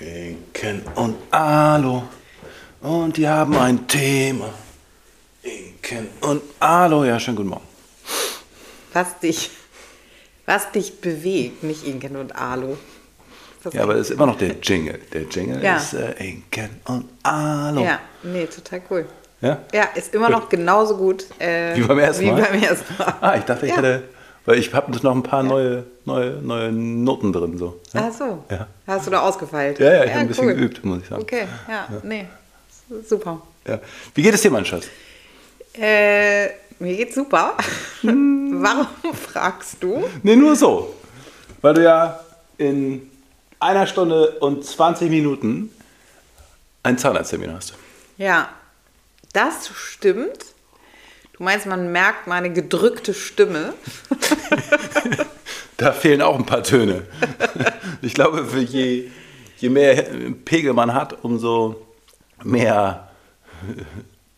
Inken und Alu. Und die haben ein Thema. Inken und Alu. Ja, schönen guten Morgen. Was dich, was dich bewegt, nicht Inken und Alu. Ja, aber es ist immer noch der Jingle. Der Jingle Ja. ist äh, Inken und Alu. Ja, nee, total cool. Ja? Ja, ist immer noch genauso gut äh, Wie beim ersten wie Mal? beim ersten Mal. Ah, ich dachte, ich Ja. hätte. Weil ich habe noch ein paar neue, neue, neue Noten drin. So. Ja? Ach so. Ja. Hast du da ausgefeilt? Ja, ja, ich habe ein bisschen cool. geübt, muss ich sagen. Okay, ja, nee. Super. Ja. Wie geht es dir, mein Schatz? Äh, mir geht's super. Hm. Warum fragst du? Nee, nur so. Weil du ja in einer Stunde und 20 Minuten einen Zahnarzttermin hast. Ja, das stimmt. Du meinst, man merkt meine gedrückte Stimme. Da fehlen auch ein paar Töne. Ich glaube, je, je mehr Pegel man hat, umso mehr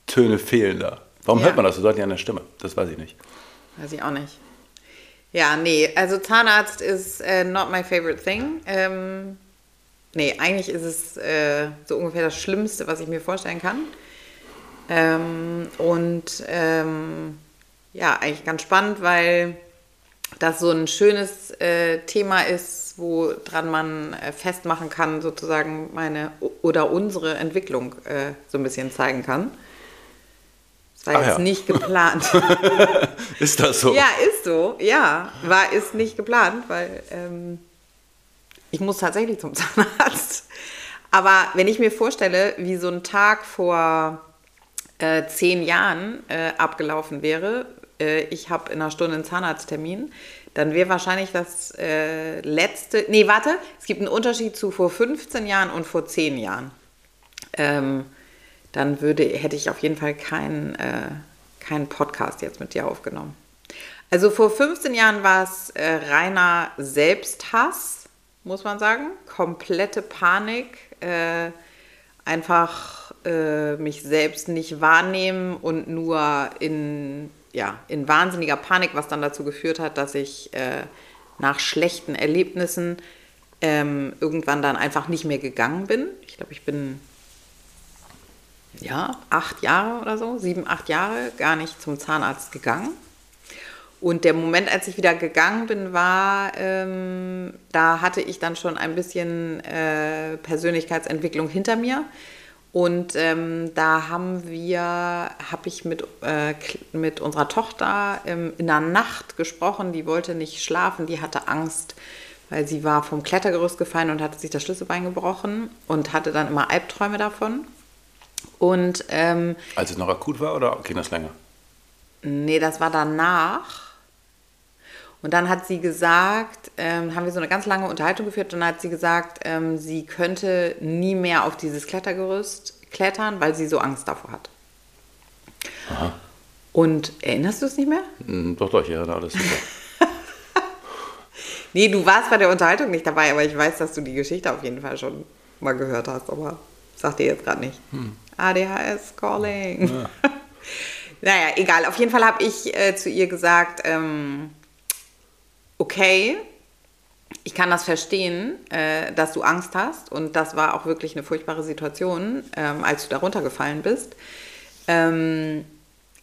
Töne fehlen da. Warum Ja. hört man das so deutlich an der Stimme? Das weiß ich nicht. Weiß ich auch nicht. Ja, nee, also Zahnarzt ist äh, not my favorite thing. Ähm, nee, eigentlich ist es äh, so ungefähr das Schlimmste, was ich mir vorstellen kann. Ähm, und ähm, ja, eigentlich ganz spannend, weil das so ein schönes äh, Thema ist, woran man äh, festmachen kann, sozusagen meine oder unsere Entwicklung äh, so ein bisschen zeigen kann. Das war Ach jetzt ja. nicht geplant. Ist das so? Ja, ist so. Ja, war ist nicht geplant, weil ähm, ich muss tatsächlich zum Zahnarzt. Aber wenn ich mir vorstelle, wie so ein Tag vor äh, zehn Jahren äh, abgelaufen wäre, äh, ich habe in einer Stunde einen Zahnarzttermin, dann wäre wahrscheinlich das äh, letzte. Nee, warte, es gibt einen Unterschied zu vor 15 Jahren und vor 10 Jahren. Ähm, dann würde, hätte ich auf jeden Fall keinen äh, keinen Podcast jetzt mit dir aufgenommen. Also vor 15 Jahren war es äh, reiner Selbsthass, muss man sagen. Komplette Panik. Einfach äh, mich selbst nicht wahrnehmen und nur in, ja, in wahnsinniger Panik, was dann dazu geführt hat, dass ich äh, nach schlechten Erlebnissen ähm, irgendwann dann einfach nicht mehr gegangen bin. Ich glaube, ich bin ja, acht Jahre oder so, sieben, acht Jahre gar nicht zum Zahnarzt gegangen. Und der Moment, als ich wieder gegangen bin, war, ähm, da hatte ich dann schon ein bisschen äh, Persönlichkeitsentwicklung hinter mir. Und ähm, da haben wir, habe ich mit, äh, mit unserer Tochter ähm, in der Nacht gesprochen. Die wollte nicht schlafen, die hatte Angst, weil sie war vom Klettergerüst gefallen und hatte sich das Schlüsselbein gebrochen und hatte dann immer Albträume davon. Und ähm, Als es noch akut war oder ging das länger? Nee, das war danach. Und dann hat sie gesagt, ähm, haben wir so eine ganz lange Unterhaltung geführt und dann hat sie gesagt, ähm, sie könnte nie mehr auf dieses Klettergerüst klettern, weil sie so Angst davor hat. Und erinnerst du es nicht mehr? Hm, Doch, doch, ja, alles super. Nee, du warst bei der Unterhaltung nicht dabei, aber ich weiß, dass du die Geschichte auf jeden Fall schon mal gehört hast, aber sag dir jetzt gerade nicht. ADHS calling. naja, egal. Auf jeden Fall habe ich äh, zu ihr gesagt, ähm, okay, ich kann das verstehen, äh, dass du Angst hast und das war auch wirklich eine furchtbare Situation, ähm, als du da runtergefallen bist. Ähm,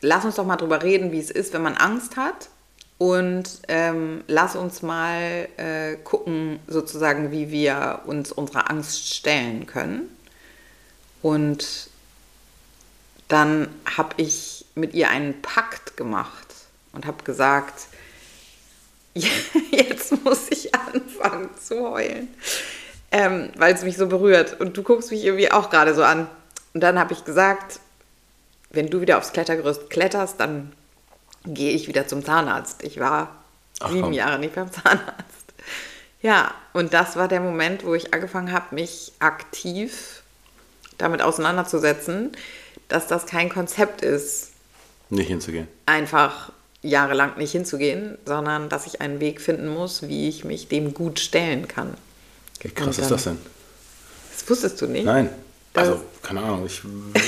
lass uns doch mal drüber reden, wie es ist, wenn man Angst hat. Und ähm, lass uns mal äh, gucken, sozusagen, wie wir uns unserer Angst stellen können. Und dann habe ich mit ihr einen Pakt gemacht und habe gesagt, jetzt muss ich anfangen zu heulen, ähm, weil es mich so berührt. Und du guckst mich irgendwie auch gerade so an. Und dann habe ich gesagt, wenn du wieder aufs Klettergerüst kletterst, dann gehe ich wieder zum Zahnarzt. Ich war Ach, sieben komm. Jahre nicht beim Zahnarzt. Ja, und das war der Moment, wo ich angefangen habe, mich aktiv damit auseinanderzusetzen, dass das kein Konzept ist, Nicht hinzugehen. einfach jahrelang nicht hinzugehen, sondern dass ich einen Weg finden muss, wie ich mich dem gut stellen kann. Wie krass Und ist dann- das denn? Das wusstest du nicht? Nein. Das- Also, keine Ahnung, ich äh,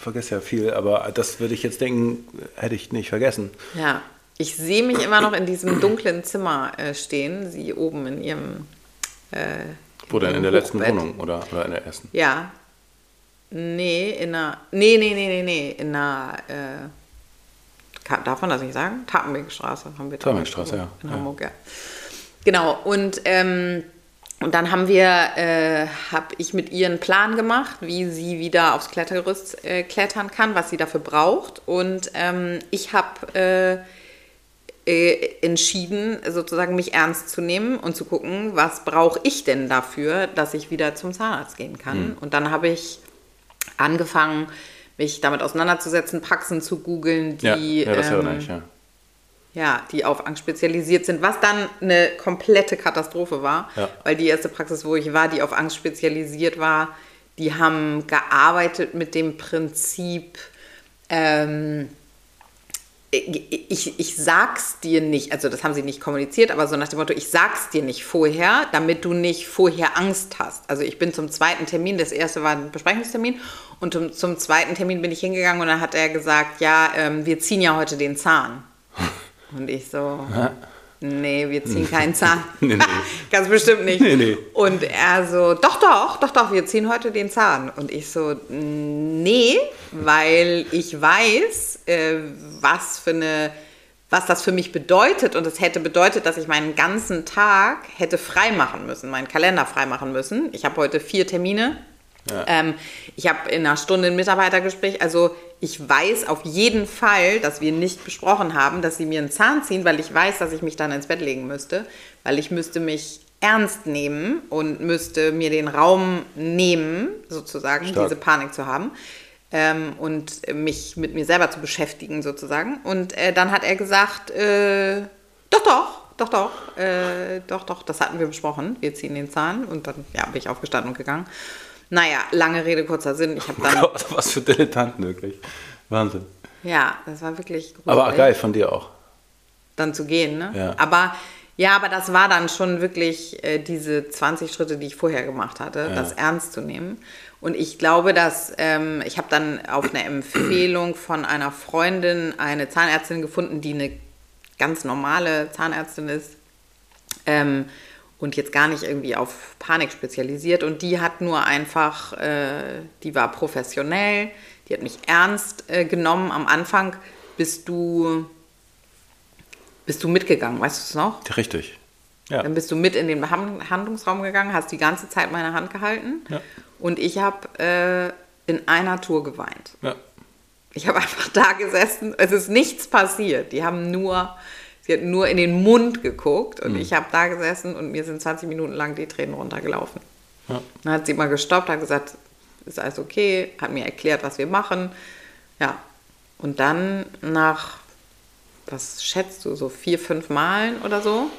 vergesse ja viel, aber das würde ich jetzt denken, hätte ich nicht vergessen. Ja, ich sehe mich immer noch in diesem dunklen Zimmer äh, stehen, sie oben in ihrem, äh, Wo denn? In der letzten. Wohnung oder, oder in der ersten? Ja. Nee, in einer. Nee, nee, nee, nee, nee. In einer. Äh, darf man das nicht sagen? Tapenbeckstraße haben wir Tapenbeckstraße, ja. In Ja. Hamburg, ja. Genau. Und, ähm, und dann haben wir, äh, habe ich mit ihr einen Plan gemacht, wie sie wieder aufs Klettergerüst äh, klettern kann, was sie dafür braucht. Und ähm, ich habe äh, äh, entschieden, sozusagen mich ernst zu nehmen und zu gucken, was brauche ich denn dafür, dass ich wieder zum Zahnarzt gehen kann. Und dann habe ich angefangen, mich damit auseinanderzusetzen, Praxen zu googeln, die, Ja, ja ähm, ich, ja. ja, die auf Angst spezialisiert sind, was dann eine komplette Katastrophe war, weil die erste Praxis, wo ich war, die auf Angst spezialisiert war, die haben gearbeitet mit dem Prinzip, ähm, ich, ich, sag's dir nicht, also das haben sie nicht kommuniziert, aber so nach dem Motto, ich sag's dir nicht vorher, damit du nicht vorher Angst hast. Also ich bin zum zweiten Termin, das erste war ein Besprechungstermin und zum, zum zweiten Termin bin ich hingegangen und dann hat er gesagt, ja, ähm, wir ziehen ja heute den Zahn. Und ich so, nee, wir ziehen keinen Zahn. Nee, nee. Ganz bestimmt nicht. Nee, nee. Und er so, doch, doch, doch, doch, wir ziehen heute den Zahn. Und ich so, nee, weil ich weiß, äh, was für eine, was das für mich bedeutet. Und es hätte bedeutet, dass ich meinen ganzen Tag hätte frei machen müssen, meinen Kalender frei machen müssen. Ich habe heute vier Termine. Ähm, ich habe in einer Stunde ein Mitarbeitergespräch. Also ich weiß auf jeden Fall, dass wir nicht besprochen haben, dass sie mir einen Zahn ziehen, weil ich weiß, dass ich mich dann ins Bett legen müsste, weil ich müsste mich ernst nehmen und müsste mir den Raum nehmen, sozusagen, Stark. diese Panik zu haben ähm, und mich mit mir selber zu beschäftigen, sozusagen. Und äh, dann hat er gesagt, äh, doch, doch, doch, doch, äh, doch, doch, das hatten wir besprochen. Wir ziehen den Zahn und dann ja, bin ich aufgestanden und gegangen. Naja, lange Rede, kurzer Sinn. Ich habe dann, Gott, was für Dilettanten wirklich. Wahnsinn. ja, das war wirklich gruselig. Aber geil von dir auch. dann zu gehen, ne? Ja. Aber ja, aber das war dann schon wirklich äh, diese 20 Schritte, die ich vorher gemacht hatte, das ernst zu nehmen. Und ich glaube, dass ähm, ich habe dann auf eine Empfehlung von einer Freundin eine Zahnärztin gefunden, die eine ganz normale Zahnärztin ist ähm, und jetzt gar nicht irgendwie auf Panik spezialisiert. Und die hat nur einfach, äh, die war professionell, die hat mich ernst äh, genommen. Am Anfang bist du bist du mitgegangen, weißt du es noch? Richtig. Ja. Dann bist du mit in den Behandlungsraum gegangen, hast die ganze Zeit meine Hand gehalten Ja. und ich habe äh, in einer Tour geweint. ja. Ich habe einfach da gesessen, es ist nichts passiert. Die haben nur, sie hat nur in den Mund geguckt und ich habe da gesessen und mir sind 20 Minuten lang die Tränen runtergelaufen. Ja. Dann hat sie mal gestoppt, hat gesagt, ist alles okay, hat mir erklärt, was wir machen. Ja, und dann nach, was schätzt du, so vier, fünf Malen oder so,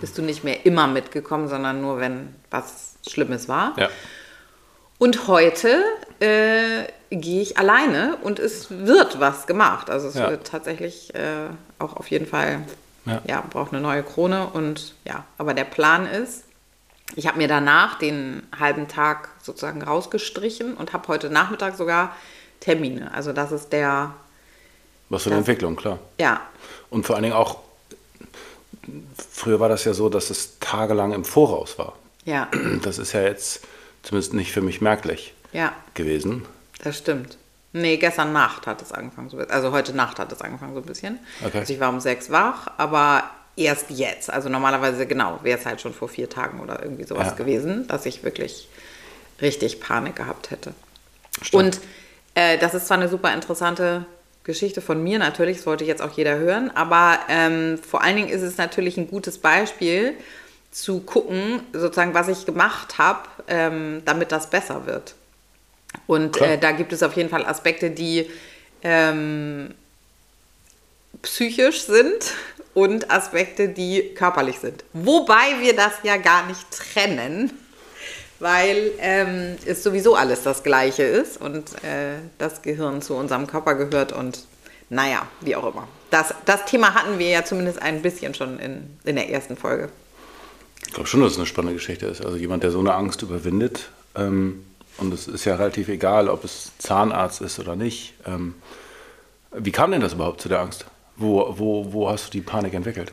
bist du nicht mehr immer mitgekommen, sondern nur, wenn was Schlimmes war. ja. Und heute äh, gehe ich alleine und es wird was gemacht. Also es Ja. wird tatsächlich äh, auch auf jeden Fall, Ja. ja. braucht eine neue Krone und ja, aber der Plan ist, ich habe mir danach den halben Tag sozusagen rausgestrichen und habe heute Nachmittag sogar Termine. Also das ist der, Was für eine Das- Entwicklung, klar. ja, Und vor allen Dingen auch, früher war das ja so, dass es tagelang im Voraus war. ja, Das ist ja jetzt zumindest nicht für mich merklich ja, gewesen. das stimmt. Nee, gestern Nacht hat es angefangen, so, also heute Nacht hat es angefangen so ein bisschen. Okay. Also ich war um sechs wach, aber erst jetzt. Also normalerweise, genau, wäre es halt schon vor vier Tagen oder irgendwie sowas Ja. gewesen, dass ich wirklich richtig Panik gehabt hätte. Stimmt. Und äh, das ist zwar eine super interessante Geschichte von mir natürlich, das wollte jetzt auch jeder hören, aber ähm, vor allen Dingen ist es natürlich ein gutes Beispiel zu gucken, sozusagen, was ich gemacht habe, ähm, damit das besser wird. Und äh, da gibt es auf jeden Fall Aspekte, die ähm, psychisch sind und Aspekte, die körperlich sind. Wobei wir das ja gar nicht trennen, weil ähm, es sowieso alles das Gleiche ist und äh, das Gehirn zu unserem Körper gehört und naja, wie auch immer. Das, das Thema hatten wir ja zumindest ein bisschen schon in, in der ersten Folge. Ich glaube schon, dass es eine spannende Geschichte ist. Also jemand, der so eine Angst überwindet. Ähm, und es ist ja relativ egal, ob es Zahnarzt ist oder nicht. Ähm, wie kam denn das überhaupt zu der Angst? Wo, wo, wo hast du die Panik entwickelt?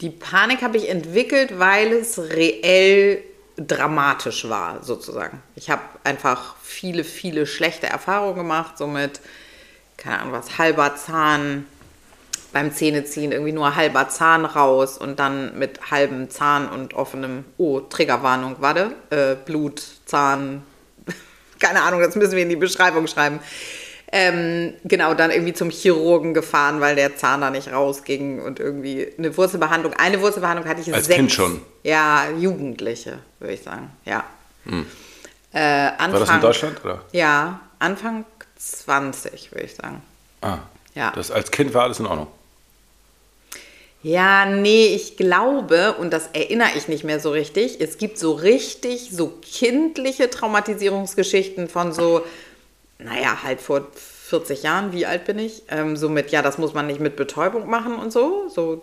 Die Panik habe ich entwickelt, weil es reell dramatisch war, sozusagen. Ich habe einfach viele, viele schlechte Erfahrungen gemacht, so mit, keine Ahnung was, halber Zahn beim Zähneziehen irgendwie nur halber Zahn raus und dann mit halbem Zahn und offenem, oh, Triggerwarnung, warte, äh, Blut, Zahn, keine Ahnung, das müssen wir in die Beschreibung schreiben. Ähm, genau, dann irgendwie zum Chirurgen gefahren, weil der Zahn da nicht rausging und irgendwie eine Wurzelbehandlung. Eine Wurzelbehandlung hatte ich Als sechs. Kind schon? Ja, Jugendliche, würde ich sagen, ja. Hm. Äh, Anfang, War das in Deutschland, oder? Ja, Anfang 20, würde ich sagen. Ah, ja. Das als Kind war alles in Ordnung? Ja, nee, ich glaube, und das erinnere ich nicht mehr so richtig, es gibt so richtig, so kindliche Traumatisierungsgeschichten von so naja, halt vor 40 Jahren, wie alt bin ich? Ähm, so mit, ja, das muss man nicht mit Betäubung machen und so. so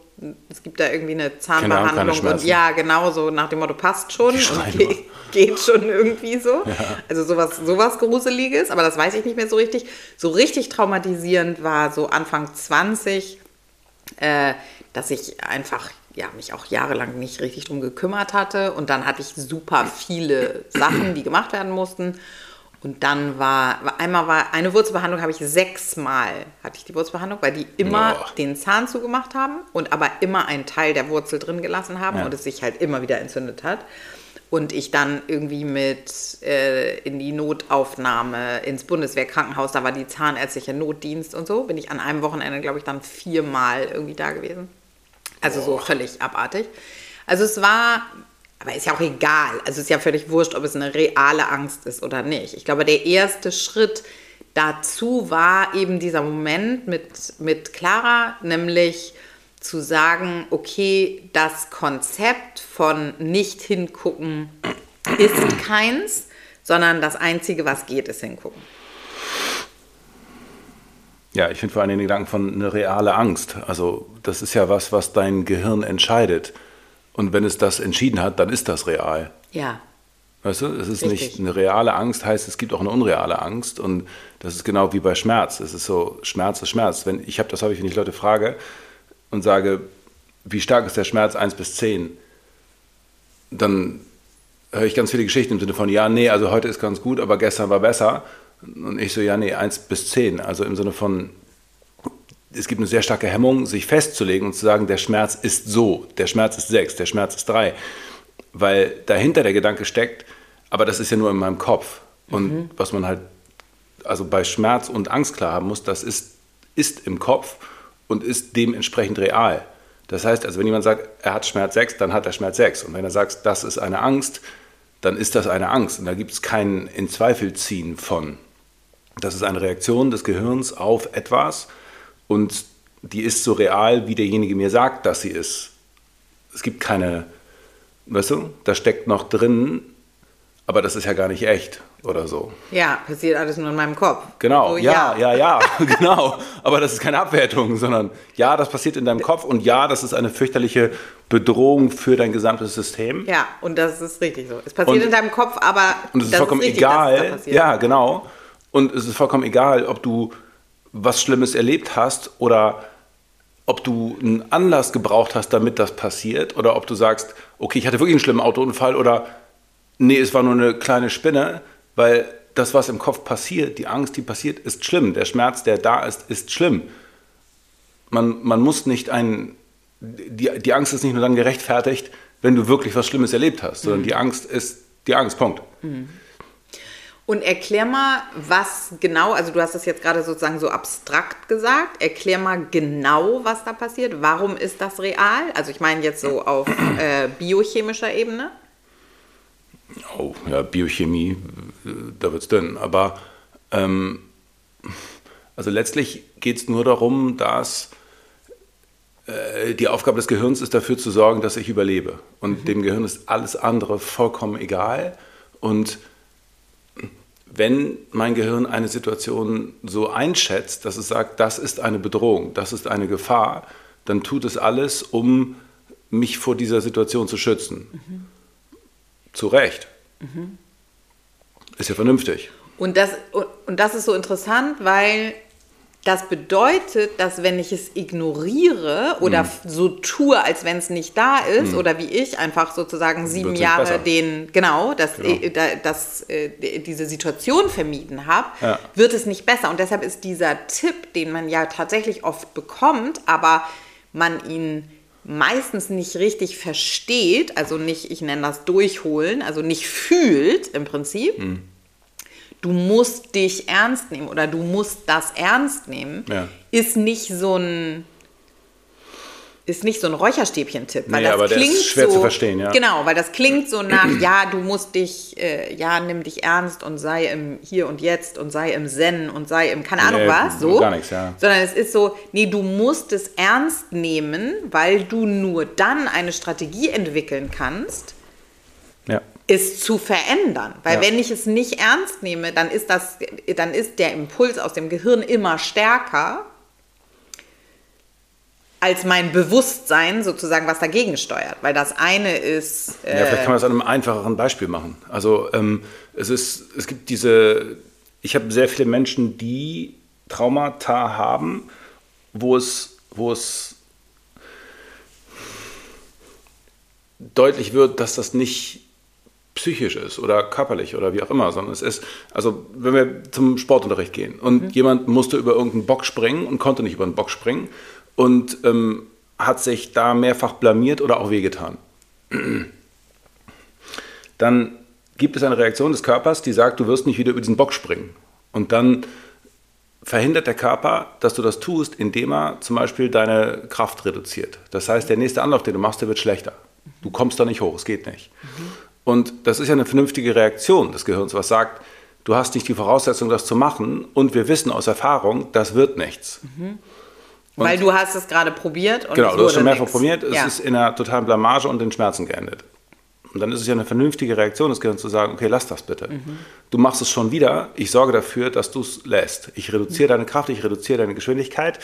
es gibt da irgendwie eine Zahnbehandlung. und ja, genau, so nach dem Motto, passt schon und ge geht schon irgendwie so. Ja. Also sowas, sowas Gruseliges, aber das weiß ich nicht mehr so richtig. So richtig traumatisierend war so Anfang 20, äh, dass ich einfach ja, mich auch jahrelang nicht richtig drum gekümmert hatte. Und dann hatte ich super viele Sachen, die gemacht werden mussten. Und dann war, einmal war, eine Wurzelbehandlung habe ich sechsmal, hatte ich die Wurzelbehandlung, weil die immer oh. den Zahn zugemacht haben und aber immer einen Teil der Wurzel drin gelassen haben ja. und es sich halt immer wieder entzündet hat. Und ich dann irgendwie mit äh, in die Notaufnahme ins Bundeswehrkrankenhaus, da war die zahnärztliche Notdienst und so, bin ich an einem Wochenende, glaube ich, dann viermal irgendwie da gewesen. Also oh. so völlig abartig. Also es war aber ist ja auch egal. Also ist ja völlig wurscht, ob es eine reale Angst ist oder nicht. Ich glaube, der erste Schritt dazu war eben dieser Moment mit, mit Clara, nämlich zu sagen, okay, das Konzept von nicht hingucken ist keins, sondern das Einzige, was geht, ist hingucken. Ja, ich finde vor allem den Gedanken von eine reale Angst. Also das ist ja was, was dein Gehirn entscheidet. Und wenn es das entschieden hat, dann ist das real. Ja. Weißt du, es ist Richtig. nicht eine reale Angst, heißt es gibt auch eine unreale Angst und das ist genau wie bei Schmerz. Es ist so, Schmerz ist Schmerz. Wenn, ich habe das habe ich, wenn ich Leute frage und sage, wie stark ist der Schmerz 1 bis 10, dann höre ich ganz viele Geschichten im Sinne von, ja, nee, also heute ist ganz gut, aber gestern war besser. Und ich so, ja, nee, 1 bis 10. Also im Sinne von, es gibt eine sehr starke Hemmung, sich festzulegen und zu sagen, der Schmerz ist so, der Schmerz ist sechs, der Schmerz ist drei. Weil dahinter der Gedanke steckt, aber das ist ja nur in meinem Kopf. Und mhm. was man halt also bei Schmerz und Angst klar haben muss, das ist, ist im Kopf und ist dementsprechend real. Das heißt, also wenn jemand sagt, er hat Schmerz 6, dann hat er Schmerz 6. Und wenn er sagt, das ist eine Angst, dann ist das eine Angst. Und da gibt es kein in Zweifel ziehen von. Das ist eine Reaktion des Gehirns auf etwas, und die ist so real, wie derjenige mir sagt, dass sie ist. Es gibt keine, weißt du, da steckt noch drin, aber das ist ja gar nicht echt oder so. Ja, passiert alles nur in meinem Kopf. Genau, so, ja, ja, ja, ja genau. Aber das ist keine Abwertung, sondern ja, das passiert in deinem Kopf und ja, das ist eine fürchterliche Bedrohung für dein gesamtes System. Ja, und das ist richtig so. Es passiert und, in deinem Kopf, aber und es ist vollkommen ist richtig, egal. ja, genau. Und es ist vollkommen egal, ob du was Schlimmes erlebt hast oder ob du einen Anlass gebraucht hast, damit das passiert oder ob du sagst, okay, ich hatte wirklich einen schlimmen Autounfall oder nee, es war nur eine kleine Spinne, weil das, was im Kopf passiert, die Angst, die passiert, ist schlimm. Der Schmerz, der da ist, ist schlimm. Man, man muss nicht ein, die, die Angst ist nicht nur dann gerechtfertigt, wenn du wirklich was Schlimmes erlebt hast, sondern mhm. die Angst ist die Angst, Punkt. Mhm. Und erklär mal, was genau, also du hast das jetzt gerade sozusagen so abstrakt gesagt, erklär mal genau, was da passiert. Warum ist das real? Also ich meine jetzt so auf äh, biochemischer Ebene. Oh, ja, Biochemie, da wird es dünn. Aber ähm, also letztlich geht es nur darum, dass äh, die Aufgabe des Gehirns ist dafür zu sorgen, dass ich überlebe. Und mhm. dem Gehirn ist alles andere vollkommen egal. Und wenn mein Gehirn eine Situation so einschätzt, dass es sagt, das ist eine Bedrohung, das ist eine Gefahr, dann tut es alles, um mich vor dieser Situation zu schützen. Mhm. Zu Recht. Mhm. Ist ja vernünftig. Und das, und das ist so interessant, weil Das bedeutet, dass wenn ich es ignoriere oder Mhm. so tue, als wenn es nicht da ist, oder wie ich einfach sozusagen sieben Jahre besser. den, genau, dass, Genau. äh, da- dass äh, die- diese Situation vermieden habe, Ja. wird es nicht besser. Und deshalb ist dieser Tipp, den man ja tatsächlich oft bekommt, aber man ihn meistens nicht richtig versteht, also nicht, ich nenne das durchholen, also nicht fühlt im Prinzip. Mhm. Du musst dich ernst nehmen oder du musst das ernst nehmen, Ja. ist nicht so ein ist nicht so ein Räucherstäbchen-Tipp, weil Nee, das aber der ist klingt schwer so, zu verstehen, ja. Genau, weil das klingt so nach, ja, du musst dich, äh, ja, nimm dich ernst und sei im Hier und Jetzt und sei im Zen und sei im, keine Ahnung Nee, was, so. gar nichts, ja. Sondern es ist so, nee, du musst es ernst nehmen, weil du nur dann eine Strategie entwickeln kannst, Es zu verändern. Weil Ja. wenn ich es nicht ernst nehme, dann ist das, dann ist der Impuls aus dem Gehirn immer stärker als mein Bewusstsein sozusagen, was dagegen steuert. Weil das eine ist, Ja, vielleicht kann man das an einem einfacheren Beispiel machen. Also ähm, es ist, es gibt diese, ich habe sehr viele Menschen, die Traumata haben, wo es, wo es deutlich wird, dass das nicht psychisch ist oder körperlich oder wie auch immer, sondern es ist, also wenn wir zum Sportunterricht gehen und jemand musste über irgendeinen Bock springen und konnte nicht über einen Bock springen und ähm, hat sich da mehrfach blamiert oder auch wehgetan dann gibt es eine Reaktion des Körpers, die sagt, du wirst nicht wieder über diesen Bock springen. Und dann verhindert der Körper, dass du das tust, indem er zum Beispiel deine Kraft reduziert. Das heißt, der nächste Anlauf, den du machst, der wird schlechter. Du kommst da nicht hoch, es geht nicht. Und das ist ja eine vernünftige Reaktion des Gehirns, was sagt, du hast nicht die Voraussetzung, das zu machen und wir wissen aus Erfahrung, das wird nichts. weil du hast es gerade probiert und Genau, du hast schon mehrfach probiert, es ja. ist in einer totalen Blamage und in Schmerzen geendet. Und dann ist es ja eine vernünftige Reaktion des Gehirns zu sagen, okay, lass das bitte. Mhm. Du machst es schon wieder, ich sorge dafür, dass du es lässt. Ich reduziere deine Kraft, ich reduziere deine Geschwindigkeit,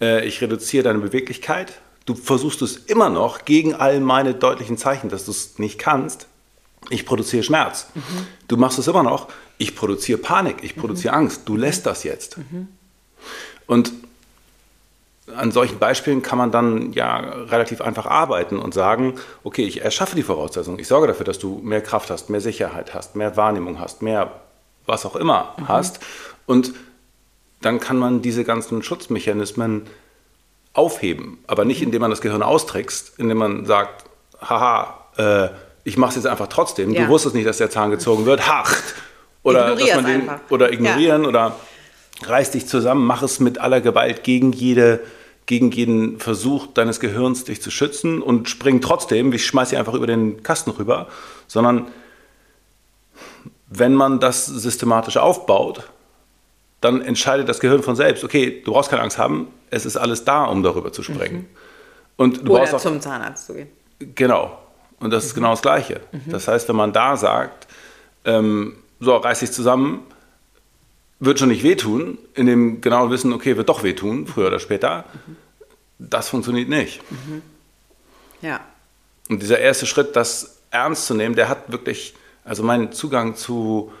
äh, ich reduziere deine Beweglichkeit. Du versuchst es immer noch gegen all meine deutlichen Zeichen, dass du es nicht kannst. Ich produziere Schmerz. Mhm. Du machst es immer noch, ich produziere Panik, ich produziere Angst. Du lässt das jetzt. Mhm. Und an solchen Beispielen kann man dann ja relativ einfach arbeiten und sagen, okay, ich erschaffe die Voraussetzungen, ich sorge dafür, dass du mehr Kraft hast, mehr Sicherheit hast, mehr Wahrnehmung hast, mehr was auch immer hast. Und dann kann man diese ganzen Schutzmechanismen aufheben, aber nicht indem man das Gehirn austrickst, indem man sagt, haha, äh, ich mache es jetzt einfach trotzdem. Ja. Du wusstest nicht, dass der Zahn gezogen wird. Hacht! Oder, dass man den, einfach. oder ignorieren oder reiß dich zusammen, mach es mit aller Gewalt gegen jede gegen jeden Versuch deines Gehirns, dich zu schützen und spring trotzdem, ich schmeiß sie einfach über den Kasten rüber, sondern wenn man das systematisch aufbaut, dann entscheidet das Gehirn von selbst, okay, du brauchst keine Angst haben, es ist alles da, um darüber zu springen. Und du brauchst Oder auch, zum Zahnarzt zu gehen. Genau. Und das ist genau das Gleiche. Das heißt, wenn man da sagt, ähm, so, reiß dich zusammen, wird schon nicht wehtun, in dem genauen Wissen, okay, wird doch wehtun, früher oder später, das funktioniert nicht. Ja. Und dieser erste Schritt, das ernst zu nehmen, der hat wirklich, also mein Zugang zu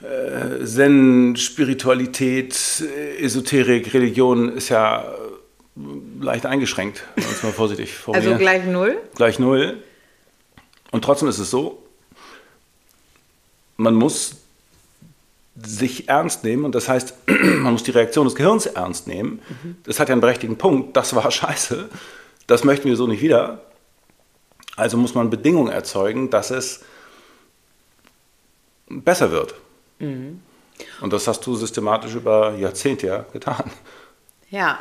äh, Zen, Spiritualität, Esoterik, Religion ist ja äh, leicht eingeschränkt, wenn man es mal vorsichtig formulieren. Also gleich null? gleich null. Und trotzdem ist es so, man muss sich ernst nehmen und das heißt, man muss die Reaktion des Gehirns ernst nehmen. Das hat ja einen berechtigten Punkt, das war scheiße, das möchten wir so nicht wieder. Also muss man Bedingungen erzeugen, dass es besser wird. Und das hast du systematisch über Jahrzehnte ja getan. Ja.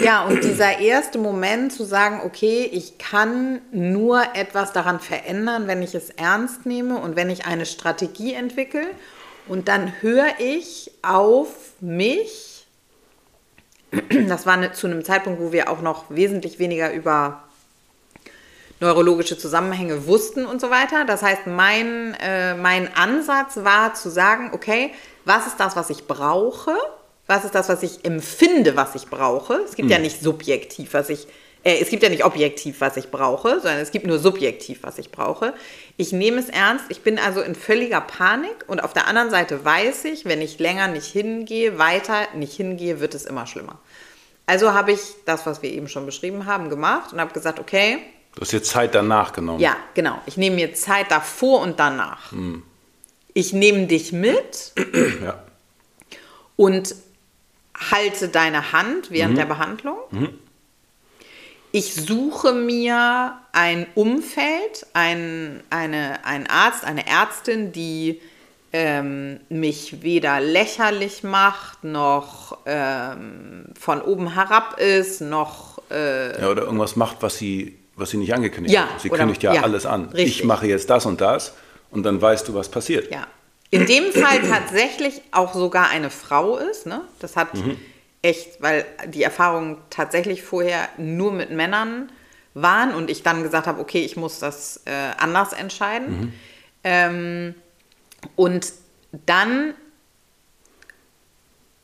Ja, und dieser erste Moment zu sagen, okay, ich kann nur etwas daran verändern, wenn ich es ernst nehme und wenn ich eine Strategie entwickle. Und dann höre ich auf mich. Das war ne, zu einem Zeitpunkt, wo wir auch noch wesentlich weniger über neurologische Zusammenhänge wussten und so weiter. Das heißt, mein, äh, mein Ansatz war zu sagen, okay, was ist das, was ich brauche? Was ist das, was ich empfinde, was ich brauche? Es gibt ja nicht subjektiv, was ich Äh, es gibt ja nicht objektiv, was ich brauche, sondern es gibt nur subjektiv, was ich brauche. Ich nehme es ernst. Ich bin also in völliger Panik und auf der anderen Seite weiß ich, wenn ich länger nicht hingehe, weiter nicht hingehe, wird es immer schlimmer. Also habe ich das, was wir eben schon beschrieben haben, gemacht und habe gesagt, okay. Du hast jetzt Zeit danach genommen. Ja, genau. Ich nehme mir Zeit davor und danach. Ich nehme dich mit Ja. und halte deine Hand während der Behandlung. Ich suche mir ein Umfeld, ein, eine, einen Arzt, eine Ärztin, die ähm, mich weder lächerlich macht, noch ähm, von oben herab ist, noch äh, ja. Oder irgendwas macht, was sie, was sie nicht angekündigt Ja, hat. Sie kündigt ja, ja, alles an. richtig. Ich mache jetzt das und das und dann weißt du, was passiert. Ja. In dem Fall tatsächlich auch sogar eine Frau ist. Ne? Das hat echt, weil die Erfahrungen tatsächlich vorher nur mit Männern waren und ich dann gesagt habe, okay, ich muss das äh, anders entscheiden. Ähm, und dann,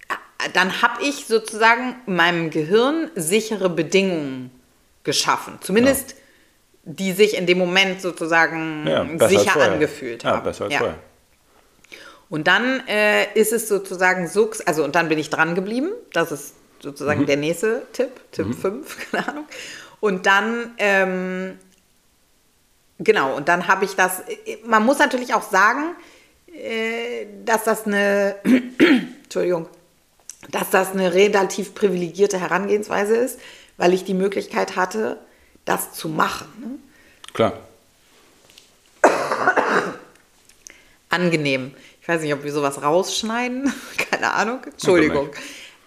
äh, dann habe ich sozusagen meinem Gehirn sichere Bedingungen geschaffen. Zumindest die sich in dem Moment sozusagen Ja, sicher angefühlt ja, haben. besser als Ja. vorher. Und dann äh, ist es sozusagen so, also und dann bin ich dran geblieben. Das ist sozusagen Mhm. der nächste Tipp, Tipp 5, keine Ahnung. Und dann, ähm, genau, und dann habe ich das, man muss natürlich auch sagen, äh, dass das eine, Entschuldigung, dass das eine relativ privilegierte Herangehensweise ist, weil ich die Möglichkeit hatte, das zu machen. Ne? Klar. angenehm. Ich weiß nicht, ob wir sowas rausschneiden. Keine Ahnung. Entschuldigung.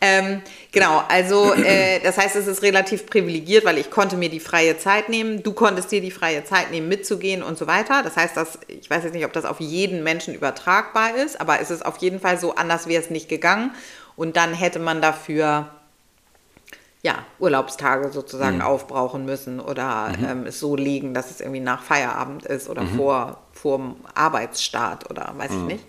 Ähm, genau, also äh, das heißt, es ist relativ privilegiert, weil ich konnte mir die freie Zeit nehmen, du konntest dir die freie Zeit nehmen, mitzugehen und so weiter. Das heißt, dass, ich weiß jetzt nicht, ob das auf jeden Menschen übertragbar ist, aber es ist auf jeden Fall so, anders wäre es nicht gegangen. Und dann hätte man dafür ja, Urlaubstage sozusagen aufbrauchen müssen oder ähm, es so legen, dass es irgendwie nach Feierabend ist oder vor, vor dem Arbeitsstart oder weiß ich nicht.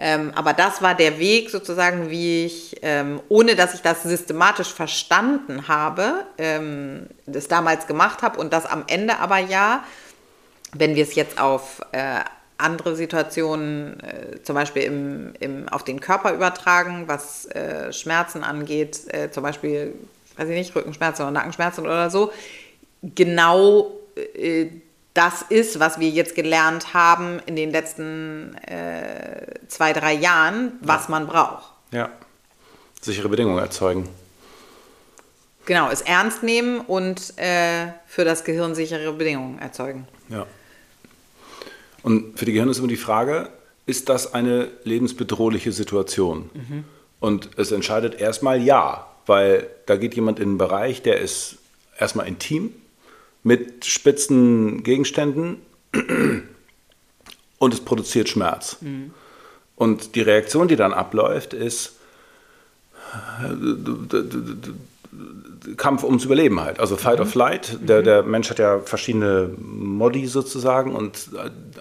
Ähm, aber das war der Weg sozusagen, wie ich, ähm, ohne dass ich das systematisch verstanden habe, ähm, das damals gemacht habe und das am Ende aber ja, wenn wir es jetzt auf äh, andere Situationen, äh, zum Beispiel im, im, auf den Körper übertragen, was äh, Schmerzen angeht, äh, zum Beispiel, weiß ich nicht, Rückenschmerzen oder Nackenschmerzen oder so, genau äh, das ist, was wir jetzt gelernt haben in den letzten äh, zwei, drei Jahren, was man braucht. Ja. Sichere Bedingungen erzeugen. Genau, es ernst nehmen und äh, für das Gehirn sichere Bedingungen erzeugen. Ja. Und für die Gehirne ist immer die Frage, ist das eine lebensbedrohliche Situation? Und es entscheidet erstmal ja, weil da geht jemand in einen Bereich, der ist erstmal intim, mit spitzen Gegenständen und es produziert Schmerz. Und die Reaktion, die dann abläuft, ist Kampf ums Überleben halt. Also Fight or Flight. Der, der Mensch hat ja verschiedene Modi sozusagen und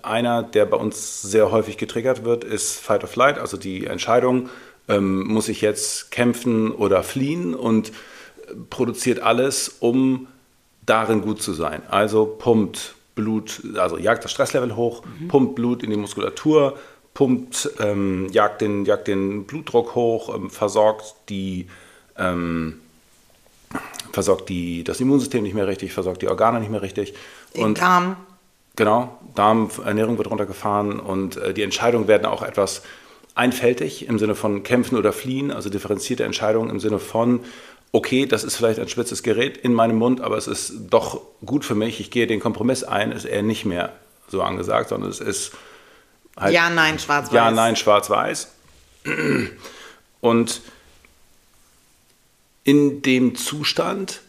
einer, der bei uns sehr häufig getriggert wird, ist Fight or Flight. Also die Entscheidung, ähm, muss ich jetzt kämpfen oder fliehen und produziert alles, um darin gut zu sein. Also pumpt Blut, also jagt das Stresslevel hoch, pumpt Blut in die Muskulatur, pumpt, ähm, jagt, den, jagt den Blutdruck hoch, ähm, versorgt die ähm, versorgt die, das Immunsystem nicht mehr richtig, versorgt die Organe nicht mehr richtig. Den Darm. Genau, Darmernährung wird runtergefahren und äh, die Entscheidungen werden auch etwas einfältig im Sinne von kämpfen oder fliehen, also differenzierte Entscheidungen im Sinne von, okay, das ist vielleicht ein spitzes Gerät in meinem Mund, aber es ist doch gut für mich, ich gehe den Kompromiss ein, ist eher nicht mehr so angesagt, sondern es ist halt Ja, nein, schwarz-weiß. ja, nein, schwarz-weiß. Und in dem Zustand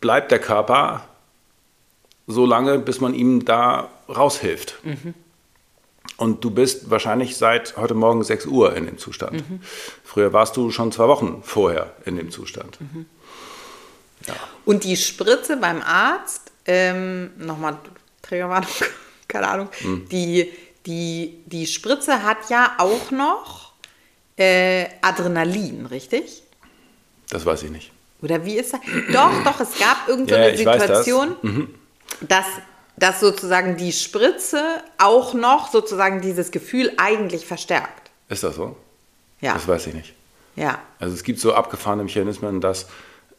bleibt der Körper so lange, bis man ihm da raushilft. Und du bist wahrscheinlich seit heute Morgen 6 Uhr in dem Zustand. Früher warst du schon zwei Wochen vorher in dem Zustand. Und die Spritze beim Arzt, ähm, nochmal Trägerwarnung, keine Ahnung, die, die, die Spritze hat ja auch noch äh, Adrenalin, richtig? Das weiß ich nicht. Oder wie ist das? Doch, doch, es gab irgendeine Ja, ich weiß das. Situation, dass, dass sozusagen die Spritze auch noch sozusagen dieses Gefühl eigentlich verstärkt. Ist das so? Ja. Das weiß ich nicht. Ja. Also es gibt so abgefahrene Mechanismen, dass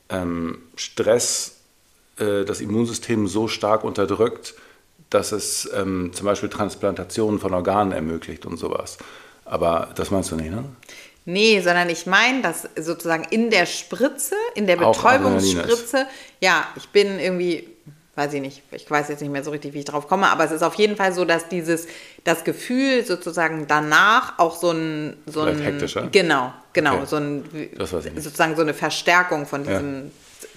ähm, Stress äh, das Immunsystem so stark unterdrückt, dass es ähm, zum Beispiel Transplantationen von Organen ermöglicht und sowas. Aber das meinst du nicht, ne? Nee, sondern ich meine, dass sozusagen in der Spritze, in der Betäubungsspritze, ja, ich bin irgendwie, weiß ich nicht, ich weiß jetzt nicht mehr so richtig, wie ich drauf komme, aber es ist auf jeden Fall so, dass dieses, das Gefühl sozusagen danach auch so ein, so Vielleicht ein, hektischer? genau, genau, Okay. so ein, Das weiß ich nicht. sozusagen so eine Verstärkung von Ja. diesem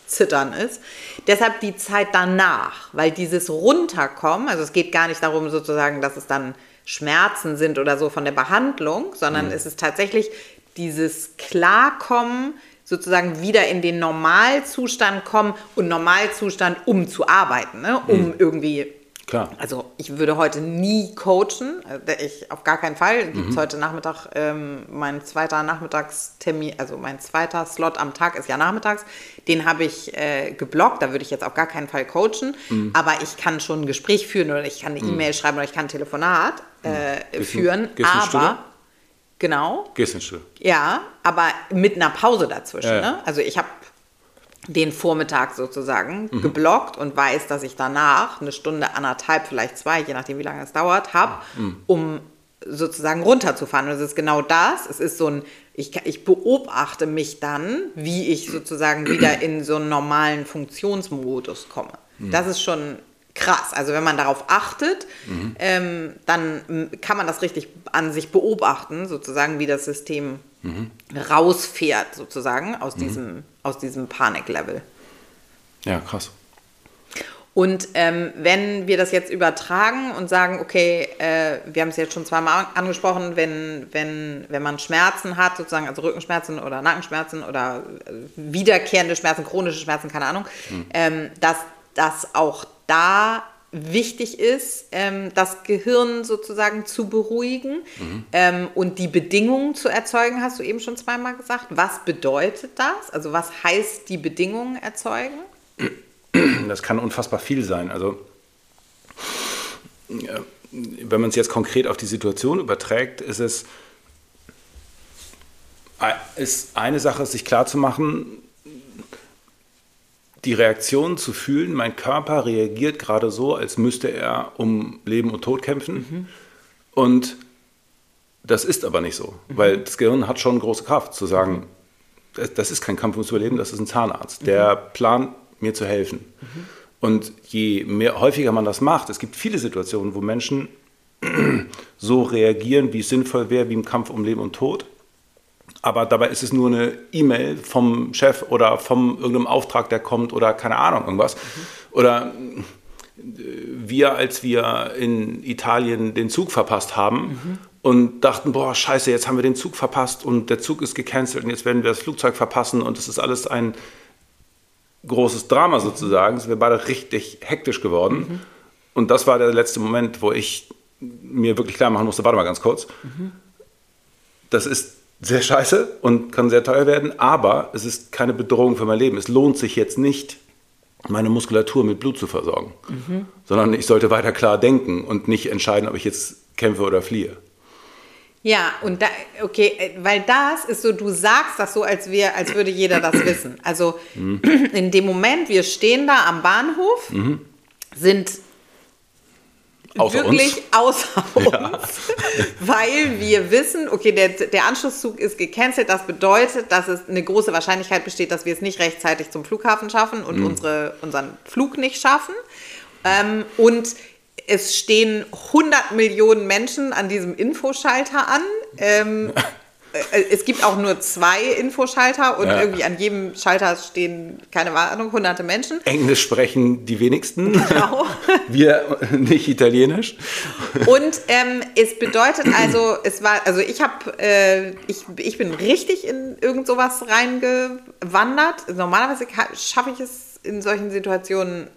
Zittern ist. Deshalb die Zeit danach, weil dieses Runterkommen, also es geht gar nicht darum sozusagen, dass es dann Schmerzen sind oder so von der Behandlung, sondern Mhm. es ist tatsächlich dieses Klarkommen, sozusagen wieder in den Normalzustand kommen und Normalzustand, um zu arbeiten, ne? um irgendwie Klar. also ich würde heute nie coachen, äh, ich auf gar keinen Fall. Gibt es heute Nachmittag, ähm, mein zweiter Nachmittagstermin, also mein zweiter Slot am Tag ist ja nachmittags, den habe ich äh, geblockt, da würde ich jetzt auf gar keinen Fall coachen, aber ich kann schon ein Gespräch führen oder ich kann eine E-Mail schreiben oder ich kann ein Telefonat äh, Gehst du- führen, Studio? aber genau, Gehst ins Studio. ja, aber mit einer Pause dazwischen. Ja. Ne? Also ich habe den Vormittag sozusagen Mhm. geblockt und weiß, dass ich danach eine Stunde, anderthalb, vielleicht zwei, je nachdem wie lange es dauert, habe, Mhm. um sozusagen runterzufahren. Und es ist genau das. Es ist so ein, ich, ich beobachte mich dann, wie ich sozusagen wieder in so einen normalen Funktionsmodus komme. Mhm. Das ist schon krass. Also wenn man darauf achtet, Mhm. ähm, dann kann man das richtig an sich beobachten, sozusagen, wie das System Mhm. rausfährt, sozusagen, aus diesem, aus diesem Paniklevel. Ja, krass. Und ähm, wenn wir das jetzt übertragen und sagen, okay, äh, wir haben es jetzt schon zweimal angesprochen, wenn, wenn, wenn man Schmerzen hat, sozusagen, also Rückenschmerzen oder Nackenschmerzen oder äh, wiederkehrende Schmerzen, chronische Schmerzen, keine Ahnung, ähm, dass das auch da wichtig ist, ähm, das Gehirn sozusagen zu beruhigen ähm, und die Bedingungen zu erzeugen, hast du eben schon zweimal gesagt. Was bedeutet das? Also was heißt die Bedingungen erzeugen? Das kann unfassbar viel sein. Also, wenn man es jetzt konkret auf die Situation überträgt, ist es äh, ist eine Sache, sich klarzumachen, die Reaktion zu fühlen, mein Körper reagiert gerade so, als müsste er um Leben und Tod kämpfen. Und das ist aber nicht so, weil das Gehirn hat schon große Kraft zu sagen, das, das ist kein Kampf ums Überleben, das ist ein Zahnarzt, der plant mir zu helfen. Und je mehr, häufiger man das macht, es gibt viele Situationen, wo Menschen so reagieren, wie es sinnvoll wäre, wie im Kampf um Leben und Tod. Aber dabei ist es nur eine E-Mail vom Chef oder vom irgendeinem Auftrag, der kommt oder keine Ahnung, irgendwas. Oder äh, wir, als wir in Italien den Zug verpasst haben und dachten, boah, scheiße, jetzt haben wir den Zug verpasst und der Zug ist gecancelt und jetzt werden wir das Flugzeug verpassen und es ist alles ein großes Drama sozusagen. Sind wir beide richtig hektisch geworden. Und das war der letzte Moment, wo ich mir wirklich klar machen musste, warte mal ganz kurz. Das ist sehr scheiße und kann sehr teuer werden, aber es ist keine Bedrohung für mein Leben. Es lohnt sich jetzt nicht, meine Muskulatur mit Blut zu versorgen, sondern ich sollte weiter klar denken und nicht entscheiden, ob ich jetzt kämpfe oder fliehe. Ja, und da, okay, weil das ist so, du sagst das so, als, wir, als würde jeder das wissen. Also in dem Moment, wir stehen da am Bahnhof, sind Außer wirklich uns. außer uns, weil wir wissen, okay, der, der Anschlusszug ist gecancelt. Das bedeutet, dass es eine große Wahrscheinlichkeit besteht, dass wir es nicht rechtzeitig zum Flughafen schaffen und unsere, unseren Flug nicht schaffen. Ähm, und es stehen 100 Millionen Menschen an diesem Infoschalter an. Ähm, äh, es gibt auch nur zwei Infoschalter und Ja. irgendwie an jedem Schalter stehen, keine Ahnung, hunderte Menschen. Englisch sprechen die wenigsten. Genau. Wir nicht Italienisch. Und ähm, es bedeutet also, es war, also ich habe, äh, ich, ich bin richtig in irgend sowas reingewandert. Normalerweise schaffe ich es in solchen Situationen,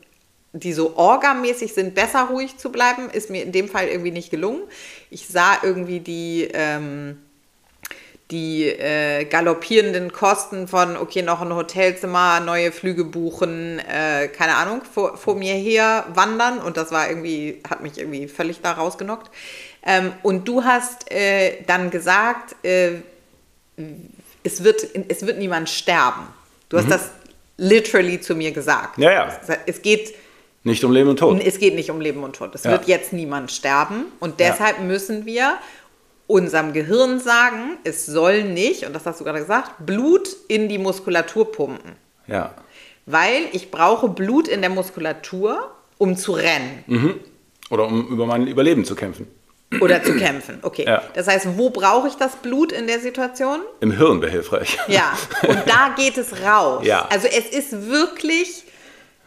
die so orgamäßig sind, besser ruhig zu bleiben. Ist mir in dem Fall irgendwie nicht gelungen. Ich sah irgendwie die, ähm, die äh, galoppierenden Kosten von, okay, noch ein Hotelzimmer, neue Flüge buchen, äh, keine Ahnung, vor, vor, mir her wandern. Und das war irgendwie, hat mich irgendwie völlig da rausgenockt. Ähm, und du hast äh, dann gesagt, äh, es, wird, es wird niemand sterben. Du hast mhm. das literally zu mir gesagt. Ja, ja. Es geht nicht um Leben und Tod. Es geht nicht um Leben und Tod. Es ja. wird jetzt niemand sterben. Und deshalb ja. müssen wir unserem Gehirn sagen, es soll nicht, und das hast du gerade gesagt, Blut in die Muskulatur pumpen. Ja. Weil ich brauche Blut in der Muskulatur, um zu rennen. Mhm. Oder um über mein Überleben zu kämpfen. Oder zu kämpfen, okay. Ja. Das heißt, wo brauche ich das Blut in der Situation? Im Hirn wäre hilfreich. Ja, und da geht es raus. Ja. Also es ist wirklich...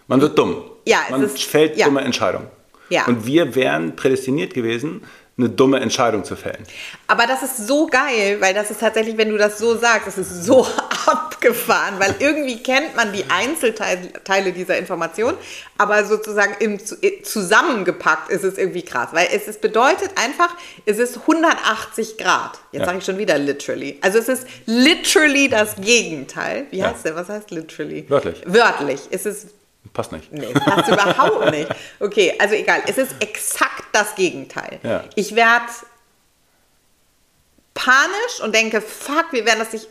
Man wird dumm. Ja, Man es ist, fällt ja. dumme Entscheidungen. Ja. Und wir wären prädestiniert gewesen, eine dumme Entscheidung zu fällen. Aber das ist so geil, weil das ist tatsächlich, wenn du das so sagst, das ist so abgefahren, weil irgendwie kennt man die Einzelteile dieser Information, aber sozusagen im, zusammengepackt ist es irgendwie krass, weil es ist, bedeutet einfach, es ist 180 Grad. Jetzt ja. sage ich schon wieder literally. Also es ist literally das Gegenteil. Wie heißt ja. der? Was heißt literally? Wörtlich. Wörtlich. Es ist Passt nicht. Nee, passt überhaupt nicht. Okay, also egal. Es ist exakt das Gegenteil. Ja. Ich werde panisch und denke, fuck, wir werden das nicht,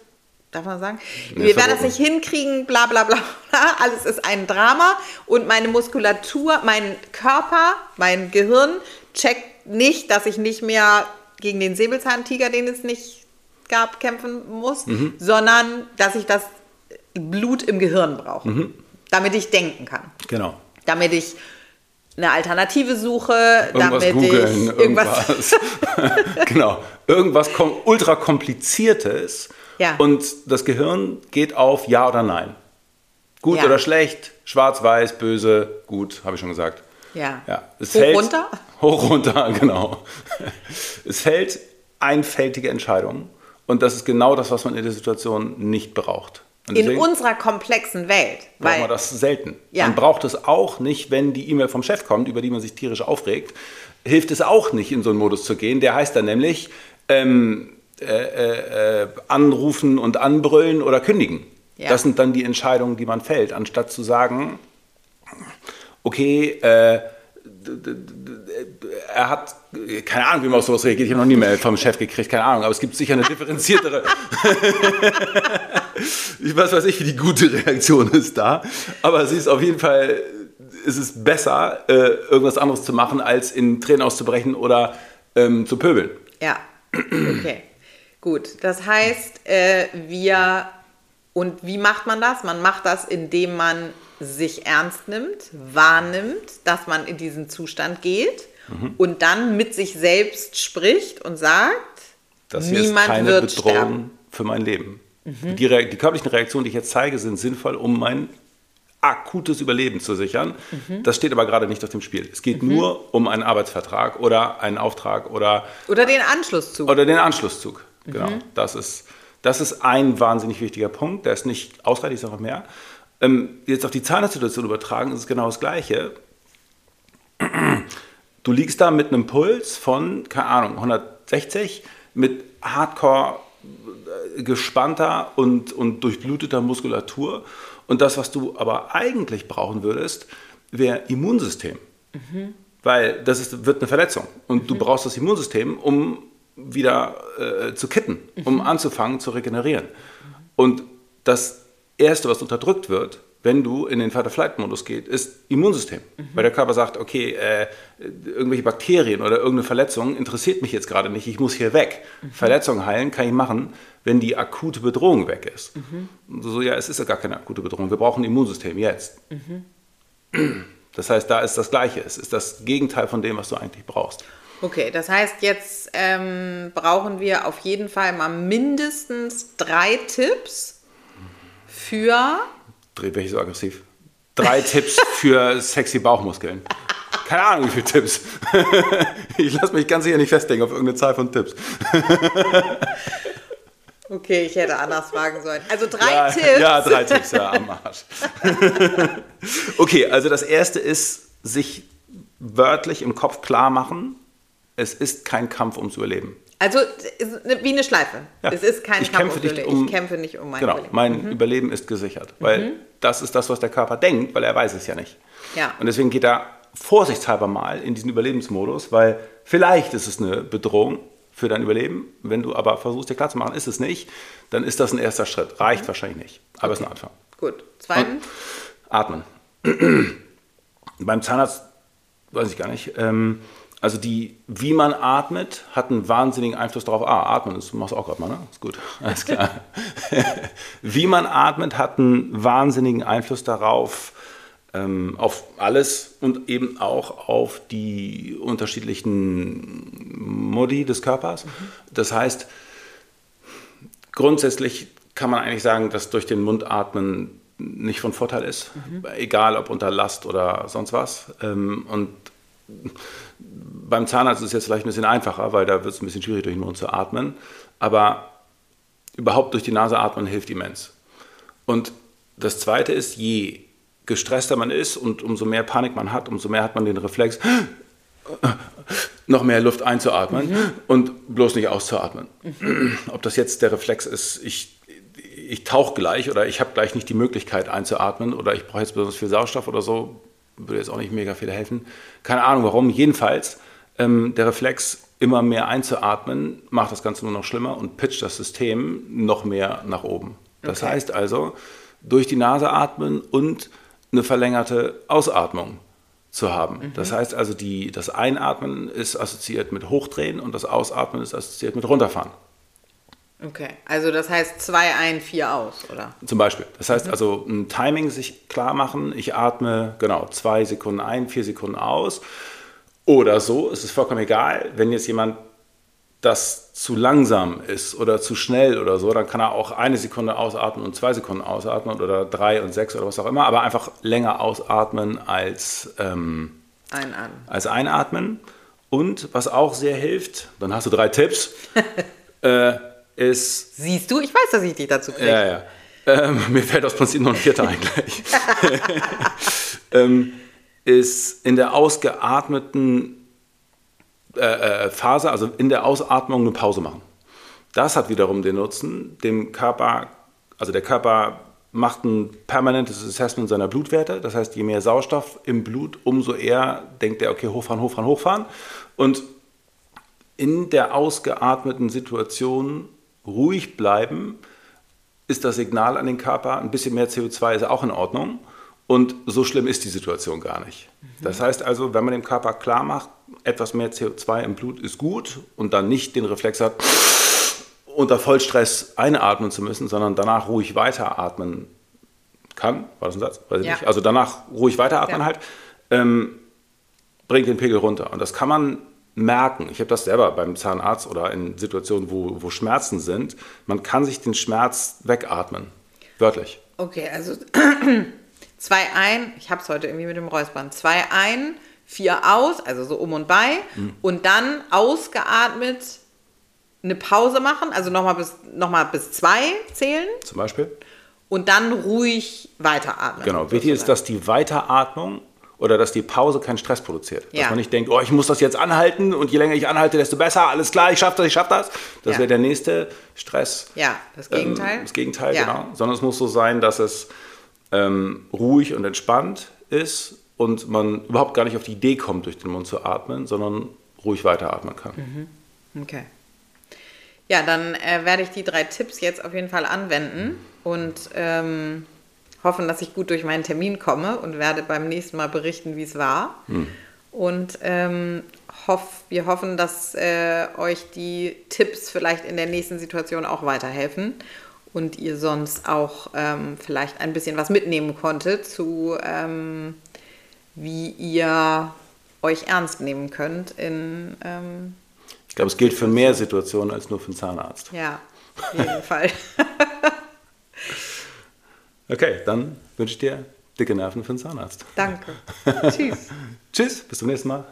darf man sagen? Nee, wir werden das nicht hinkriegen, bla bla bla bla. Alles ist ein Drama und meine Muskulatur, mein Körper, mein Gehirn checkt nicht, dass ich nicht mehr gegen den Säbelzahntiger, den es nicht gab, kämpfen muss, mhm. sondern dass ich das Blut im Gehirn brauche. Mhm damit ich denken kann. Genau. Damit ich eine Alternative suche, irgendwas damit googlen, ich irgendwas. irgendwas. genau. Irgendwas ultra kompliziertes. Ja. Und das Gehirn geht auf Ja oder Nein. Gut ja. oder schlecht, schwarz, weiß, böse, gut, habe ich schon gesagt. Ja. ja. Es hoch fällt, runter? Hoch runter, genau. es fällt einfältige Entscheidungen. Und das ist genau das, was man in der Situation nicht braucht. In unserer komplexen Welt. Braucht man das selten. Ja. Man braucht es auch nicht, wenn die E-Mail vom Chef kommt, über die man sich tierisch aufregt. Hilft es auch nicht, in so einen Modus zu gehen. Der heißt dann nämlich ähm, äh, äh, äh anrufen und anbrüllen oder kündigen. Ja. Das sind dann die Entscheidungen, die man fällt, anstatt zu sagen, okay, äh, er hat, keine Ahnung, wie man auf sowas reagiert. Ich habe noch nie mehr vom Chef gekriegt, keine Ahnung, aber es gibt sicher eine differenziertere. ich weiß, weiß ich, wie die gute Reaktion ist da. Aber sie ist auf jeden Fall, ist es besser, äh, irgendwas anderes zu machen, als in Tränen auszubrechen oder ähm, zu pöbeln. Ja, okay. Gut, das heißt, äh, wir, und wie macht man das? Man macht das, indem man sich ernst nimmt, wahrnimmt, dass man in diesen Zustand geht mhm. und dann mit sich selbst spricht und sagt, das hier niemand ist keine wird Bedrohung sterben. für mein Leben. Mhm. Die, die, körperlichen Reaktionen, die ich jetzt zeige, sind sinnvoll, um mein akutes Überleben zu sichern. Mhm. Das steht aber gerade nicht auf dem Spiel. Es geht mhm. nur um einen Arbeitsvertrag oder einen Auftrag oder oder den Anschlusszug. Oder den Anschlusszug. Genau. Mhm. Das ist das ist ein wahnsinnig wichtiger Punkt. Der ist nicht ausreichend, ist noch mehr. Ähm, jetzt auf die Zahnarztsituation übertragen ist es genau das Gleiche. Du liegst da mit einem Puls von, keine Ahnung, 160, mit Hardcore gespannter und, und durchbluteter Muskulatur. Und das, was du aber eigentlich brauchen würdest, wäre Immunsystem. Mhm. Weil das ist, wird eine Verletzung. Und mhm. du brauchst das Immunsystem, um wieder äh, zu kitten, um mhm. anzufangen zu regenerieren. Und das Erste, was unterdrückt wird, wenn du in den Fight-or-Flight-Modus gehst, ist Immunsystem. Mhm. Weil der Körper sagt, okay, äh, irgendwelche Bakterien oder irgendeine Verletzung interessiert mich jetzt gerade nicht, ich muss hier weg. Mhm. Verletzung heilen kann ich machen, wenn die akute Bedrohung weg ist. Mhm. So, ja, es ist ja gar keine akute Bedrohung, wir brauchen ein Immunsystem jetzt. Mhm. Das heißt, da ist das Gleiche, es ist das Gegenteil von dem, was du eigentlich brauchst. Okay, das heißt, jetzt ähm, brauchen wir auf jeden Fall mal mindestens drei Tipps für. Dreht welche so aggressiv? Drei Tipps für sexy Bauchmuskeln. Keine Ahnung, wie viele Tipps. ich lasse mich ganz sicher nicht festlegen auf irgendeine Zahl von Tipps. Okay, ich hätte anders fragen sollen. Also drei ja, Tipps. Ja, drei Tipps, ja, am Arsch. okay, also das erste ist, sich wörtlich im Kopf klar machen, es ist kein Kampf ums Überleben. Also wie eine Schleife. Ja. Es ist kein ich kämpfe nicht um, ich kämpfe nicht um mein genau, Überleben. mein Überleben ist gesichert. Weil das ist das, was der Körper denkt, weil er weiß es ja nicht. Ja. Und deswegen geht er vorsichtshalber mal in diesen Überlebensmodus, weil vielleicht ist es eine Bedrohung für dein Überleben. Wenn du aber versuchst, dir klarzumachen, ist es nicht, dann ist das ein erster Schritt. Reicht wahrscheinlich nicht, aber es ist ein Anfang. Gut. Zweitens. Atmen. Beim Zahnarzt weiß ich gar nicht. Ähm, also die, wie man atmet, hat einen wahnsinnigen Einfluss darauf. Ah, atmen, das machst du auch gerade mal, ne? Ist gut, alles klar. wie man atmet, hat einen wahnsinnigen Einfluss darauf, ähm, auf alles und eben auch auf die unterschiedlichen Modi des Körpers. Das heißt, grundsätzlich kann man eigentlich sagen, dass durch den Mund atmen nicht von Vorteil ist, egal ob unter Last oder sonst was. Ähm, und beim Zahnarzt ist es jetzt vielleicht ein bisschen einfacher, weil da wird es ein bisschen schwierig, durch den Mund zu atmen. Aber überhaupt durch die Nase atmen hilft immens. Und das Zweite ist, je gestresster man ist und umso mehr Panik man hat, umso mehr hat man den Reflex, noch mehr Luft einzuatmen und bloß nicht auszuatmen. Ob das jetzt der Reflex ist, ich, ich tauche gleich oder ich habe gleich nicht die Möglichkeit einzuatmen oder ich brauche jetzt besonders viel Sauerstoff oder so, würde jetzt auch nicht mega viel helfen. Keine Ahnung warum. Jedenfalls, ähm, der Reflex, immer mehr einzuatmen, macht das Ganze nur noch schlimmer und pitcht das System noch mehr nach oben. Das Okay. heißt also, durch die Nase atmen und eine verlängerte Ausatmung zu haben. Das heißt also, die, das Einatmen ist assoziiert mit Hochdrehen und das Ausatmen ist assoziiert mit Runterfahren. Okay. Also das heißt zwei ein, vier aus, oder? Zum Beispiel. Das heißt also, ein Timing sich klar machen. Ich atme genau zwei Sekunden ein, vier Sekunden aus. Oder so, es ist vollkommen egal. Wenn jetzt jemand das zu langsam ist oder zu schnell oder so, dann kann er auch eine Sekunde ausatmen und zwei Sekunden ausatmen oder drei und sechs oder was auch immer, aber einfach länger ausatmen als, ähm, Einatmen. als einatmen. Und was auch sehr hilft, dann hast du drei Tipps, äh, ist Siehst du, ich weiß, dass ich dich dazu kriege. ja, ja. Ähm, mir fällt aus Prinzip noch ein vierter ein gleich. ähm, ist in der ausgeatmeten äh, äh, Phase, also in der Ausatmung, eine Pause machen. Das hat wiederum den Nutzen, dem Körper, also der Körper macht ein permanentes Assessment seiner Blutwerte. Das heißt, je mehr Sauerstoff im Blut, umso eher denkt er, okay, hochfahren, hochfahren, hochfahren. Und in der ausgeatmeten Situation ruhig bleiben, ist das Signal an den Körper, ein bisschen mehr CO2 ist auch in Ordnung. Und so schlimm ist die Situation gar nicht. Das heißt also, wenn man dem Körper klar macht, etwas mehr CO2 im Blut ist gut und dann nicht den Reflex hat, unter Vollstress einatmen zu müssen, sondern danach ruhig weiteratmen kann, war das ein Satz? Weiß ich Ja. nicht. Also danach ruhig weiteratmen Ja. halt, ähm, bringt den Pegel runter. Und das kann man merken. Ich habe das selber beim Zahnarzt oder in Situationen, wo, wo Schmerzen sind. Man kann sich den Schmerz wegatmen. Wörtlich. Okay, also zwei ein, ich hab's heute irgendwie mit dem Räuspern. Zwei ein, vier aus, also so um und bei. Mhm. Und dann ausgeatmet eine Pause machen, also nochmal bis, noch mal bis zwei zählen Zum Beispiel. und dann ruhig weiteratmen. Genau. Wichtig ist, dass die Weiteratmung oder dass die Pause keinen Stress produziert. Dass Ja. man nicht denkt, oh, ich muss das jetzt anhalten und je länger ich anhalte, desto besser, alles klar, ich schaffe das, ich schaffe das. Das Ja. wäre der nächste Stress. Ja, das Gegenteil. Ähm, das Gegenteil, Ja. genau. Sondern es muss so sein, dass es ähm, ruhig und entspannt ist und man überhaupt gar nicht auf die Idee kommt, durch den Mund zu atmen, sondern ruhig weiteratmen kann. Mhm. Okay. Ja, dann äh, werde ich die drei Tipps jetzt auf jeden Fall anwenden und ähm, hoffen, dass ich gut durch meinen Termin komme und werde beim nächsten Mal berichten, wie es war. Und ähm, hoff, wir hoffen, dass äh, euch die Tipps vielleicht in der nächsten Situation auch weiterhelfen und ihr sonst auch ähm, vielleicht ein bisschen was mitnehmen konntet zu, ähm, wie ihr euch ernst nehmen könnt in ähm, Ich glaube, es gilt für mehr Situationen als nur für einen Zahnarzt. ja, auf jeden Fall. Okay, dann wünsche ich dir dicke Nerven für einen Zahnarzt. Danke. Tschüss. Tschüss, bis zum nächsten Mal.